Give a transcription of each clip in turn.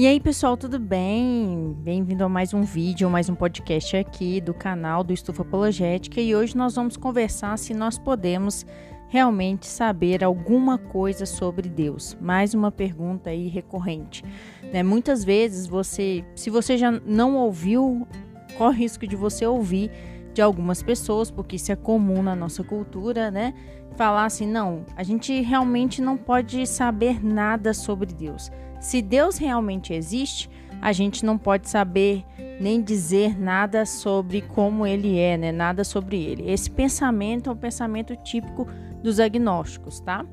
E aí, pessoal, tudo bem? Bem-vindo a mais um vídeo, mais um podcast aqui do canal do Estufa Apologética. E hoje nós vamos conversar se nós podemos realmente saber alguma coisa sobre Deus. Mais uma pergunta aí recorrente. Né? Muitas vezes você, se você já não ouviu, corre o risco de você ouvir de algumas pessoas, porque isso é comum na nossa cultura, né? Falar assim, não, a gente realmente não pode saber nada sobre Deus. Se Deus realmente existe, a gente não pode saber nem dizer nada sobre como ele é, né? Nada sobre ele. Esse pensamento é um pensamento típico dos agnósticos, tá?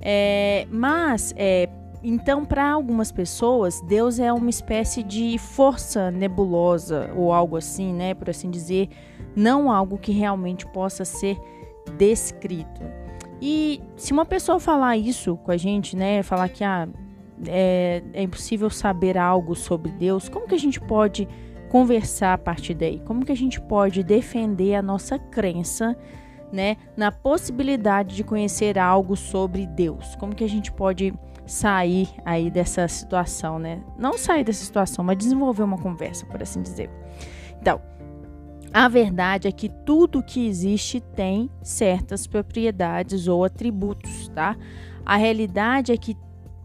É, mas, é, então, para algumas pessoas, Deus é uma espécie de força nebulosa ou algo assim, né? Por assim dizer, não algo que realmente possa ser descrito. E se uma pessoa falar isso com a gente, né? Falar que ah, é, é impossível saber algo sobre Deus, como que a gente pode conversar a partir daí? Como que a gente pode defender a nossa crença, né, na possibilidade de conhecer algo sobre Deus? Como que a gente pode sair aí dessa situação, né? Não sair dessa situação, mas desenvolver uma conversa, por assim dizer. Então, a verdade é que tudo que existe tem certas propriedades ou atributos, tá? A realidade é que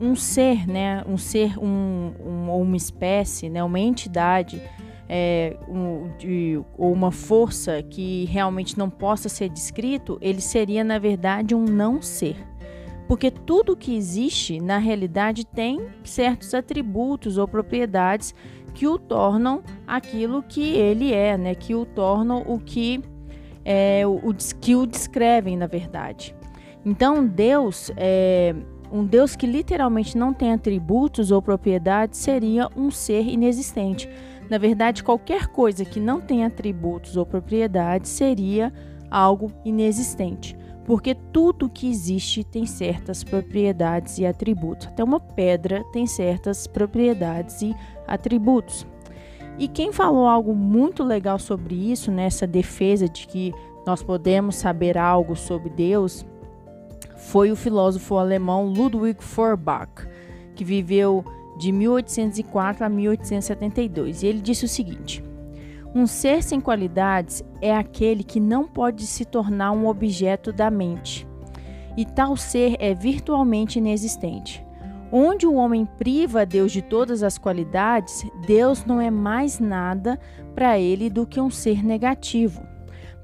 um ser, né, um ser, um, um, uma espécie, né, uma entidade é, um, de, ou uma força que realmente não possa ser descrito, ele seria na verdade um não ser. Porque tudo que existe na realidade tem certos atributos ou propriedades que o tornam aquilo que ele é, né? Que o tornam o que é, o, que o descrevem na verdade. Então Deus é, um Deus que literalmente não tem atributos ou propriedades seria um ser inexistente. Na verdade, qualquer coisa que não tem atributos ou propriedades seria algo inexistente, porque tudo que existe tem certas propriedades e atributos. Até uma pedra tem certas propriedades e atributos. E quem falou algo muito legal sobre isso, nessa defesa de que nós podemos saber algo sobre Deus, foi o filósofo alemão Ludwig Feuerbach, que viveu de 1804 a 1872. E ele disse o seguinte: Um ser sem qualidades é aquele que não pode se tornar um objeto da mente, e tal ser é virtualmente inexistente. Onde o homem priva Deus de todas as qualidades, Deus não é mais nada para ele do que um ser negativo.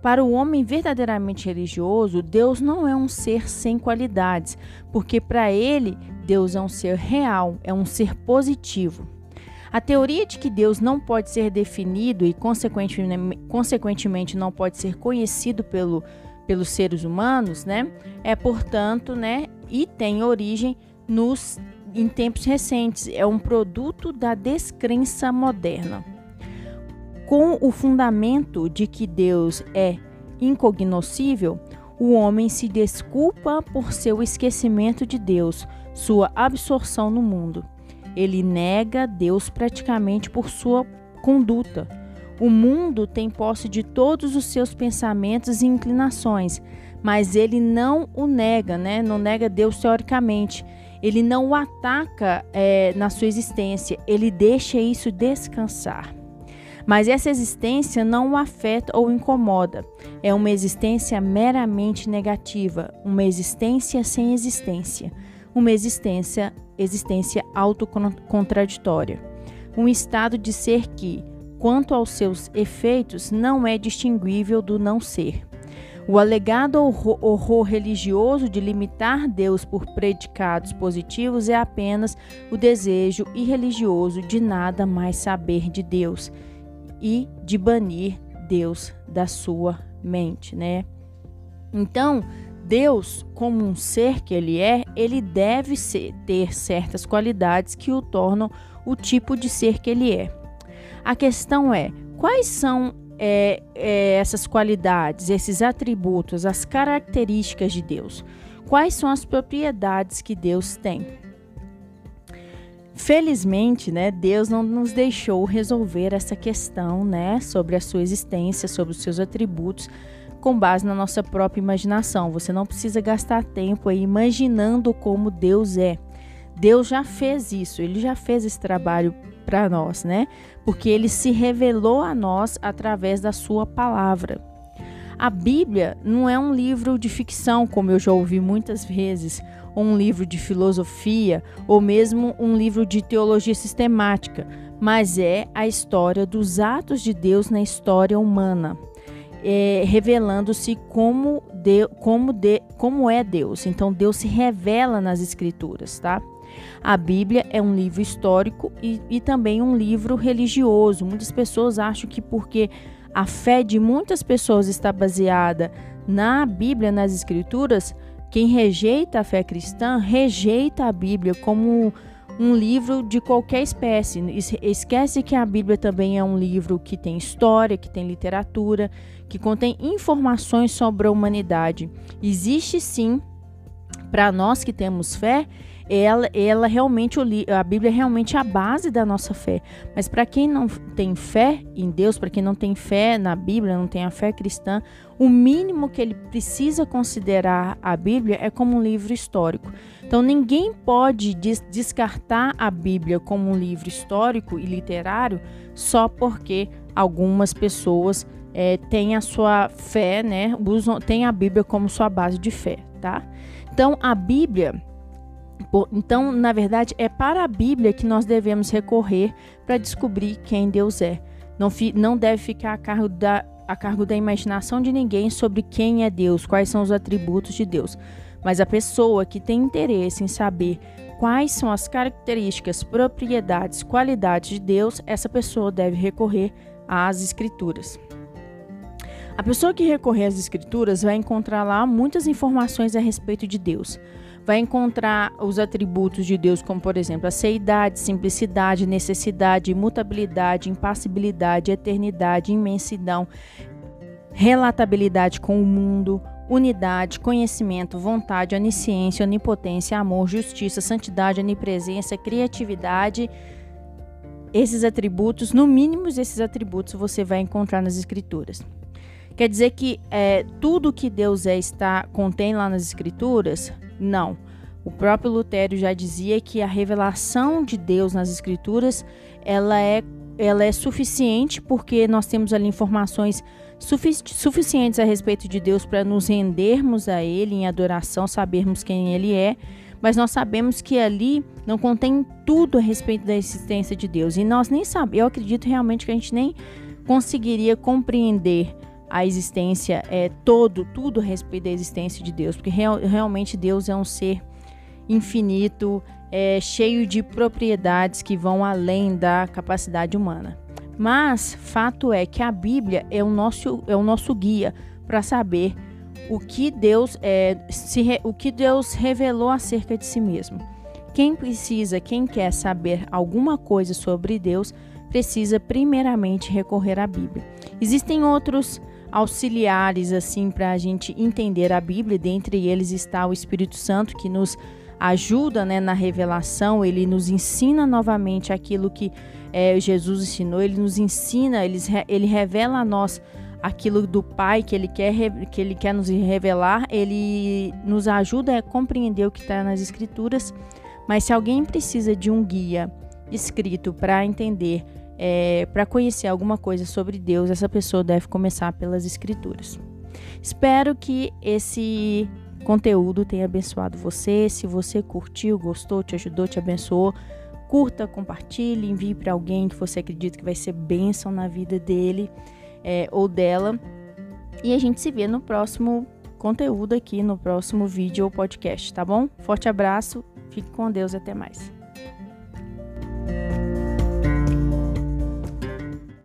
Para o homem verdadeiramente religioso, Deus não é um ser sem qualidades, porque para ele, Deus é um ser real, é um ser positivo. A teoria de que Deus não pode ser definido e, consequentemente, não pode ser conhecido pelo, pelos seres humanos, né, é, portanto, né, e tem origem nos, em tempos recentes, é um produto da descrença moderna com o fundamento de que Deus é incognoscível, o homem se desculpa por seu esquecimento de Deus, sua absorção no mundo. Ele nega Deus praticamente por sua conduta. O mundo tem posse de todos os seus pensamentos e inclinações, mas ele não o nega, né? Não nega Deus teoricamente. Ele não o ataca é, na sua existência. Ele deixa isso descansar. Mas essa existência não o afeta ou incomoda. É uma existência meramente negativa, uma existência sem existência, uma existência, existência autocontraditória. Um estado de ser que, quanto aos seus efeitos, não é distinguível do não ser. O alegado horror, horror, religioso de limitar Deus por predicados positivos é apenas o desejo irreligioso de nada mais saber de Deus e de banir Deus da sua mente, né? Então, Deus, como um ser que ele é, ele deve ser, ter certas qualidades que o tornam o tipo de ser que ele é. A questão é, quais são é, é, essas qualidades, esses atributos, as características de Deus? Quais são as propriedades que Deus tem? Felizmente, né, Deus não nos deixou resolver essa questão, né, sobre a sua existência, sobre os seus atributos, com base na nossa própria imaginação. Você não precisa gastar tempo aí imaginando como Deus é. Deus já fez isso, ele já fez esse trabalho para nós, né? Porque ele se revelou a nós através da sua palavra. A Bíblia não é um livro de ficção, como eu já ouvi muitas vezes, ou um livro de filosofia, ou mesmo um livro de teologia sistemática, mas é a história dos atos de Deus na história humana, é, revelando-se como, de, como, de, como é Deus. Então, Deus se revela nas Escrituras, tá? A Bíblia é um livro histórico e, e também um livro religioso. Muitas pessoas acham que porque a fé de muitas pessoas está baseada na Bíblia, nas Escrituras, quem rejeita a fé cristã rejeita a Bíblia como um livro de qualquer espécie. Esquece que a Bíblia também é um livro que tem história, que tem literatura, que contém informações sobre a humanidade. Existe sim, para nós que temos fé, ela, ela realmente, a Bíblia é realmente a base da nossa fé. Mas para quem não tem fé em Deus, para quem não tem fé na Bíblia, não tem a fé cristã, o mínimo que ele precisa considerar a Bíblia é como um livro histórico. Então ninguém pode des descartar a Bíblia como um livro histórico e literário só porque algumas pessoas é, têm a sua fé, né? Usam, têm a Bíblia como sua base de fé, tá? Então a Bíblia então, na verdade, é para a Bíblia que nós devemos recorrer para descobrir quem Deus é. Não, não deve ficar a cargo, da, a cargo da imaginação de ninguém sobre quem é Deus, quais são os atributos de Deus. Mas a pessoa que tem interesse em saber quais são as características, propriedades, qualidades de Deus, essa pessoa deve recorrer às Escrituras. A pessoa que recorrer às Escrituras vai encontrar lá muitas informações a respeito de Deus vai encontrar os atributos de Deus, como por exemplo, a seidade, simplicidade, necessidade, imutabilidade, impassibilidade, eternidade, imensidão, relatabilidade com o mundo, unidade, conhecimento, vontade, onisciência, onipotência, amor, justiça, santidade, onipresença, criatividade. Esses atributos, no mínimo esses atributos, você vai encontrar nas Escrituras. Quer dizer que é, tudo que Deus é está contém lá nas Escrituras? Não. O próprio Lutero já dizia que a revelação de Deus nas Escrituras ela é, ela é suficiente porque nós temos ali informações sufici suficientes a respeito de Deus para nos rendermos a Ele em adoração, sabermos quem Ele é, mas nós sabemos que ali não contém tudo a respeito da existência de Deus e nós nem sabemos. Eu acredito realmente que a gente nem conseguiria compreender a existência, é todo, tudo a respeito da existência de Deus, porque real, realmente Deus é um ser infinito, é, cheio de propriedades que vão além da capacidade humana. Mas fato é que a Bíblia é o nosso, é o nosso guia para saber o que Deus é, se, o que Deus revelou acerca de si mesmo. Quem precisa, quem quer saber alguma coisa sobre Deus, precisa primeiramente recorrer à Bíblia. Existem outros auxiliares assim para a gente entender a Bíblia. Dentre eles está o Espírito Santo que nos ajuda né, na revelação. Ele nos ensina novamente aquilo que é, Jesus ensinou. Ele nos ensina, ele, ele revela a nós aquilo do Pai que ele quer que ele quer nos revelar. Ele nos ajuda a compreender o que está nas Escrituras. Mas se alguém precisa de um guia escrito para entender é, para conhecer alguma coisa sobre Deus, essa pessoa deve começar pelas Escrituras. Espero que esse conteúdo tenha abençoado você. Se você curtiu, gostou, te ajudou, te abençoou, curta, compartilhe, envie para alguém que você acredita que vai ser bênção na vida dele é, ou dela. E a gente se vê no próximo conteúdo aqui, no próximo vídeo ou podcast, tá bom? Forte abraço, fique com Deus e até mais.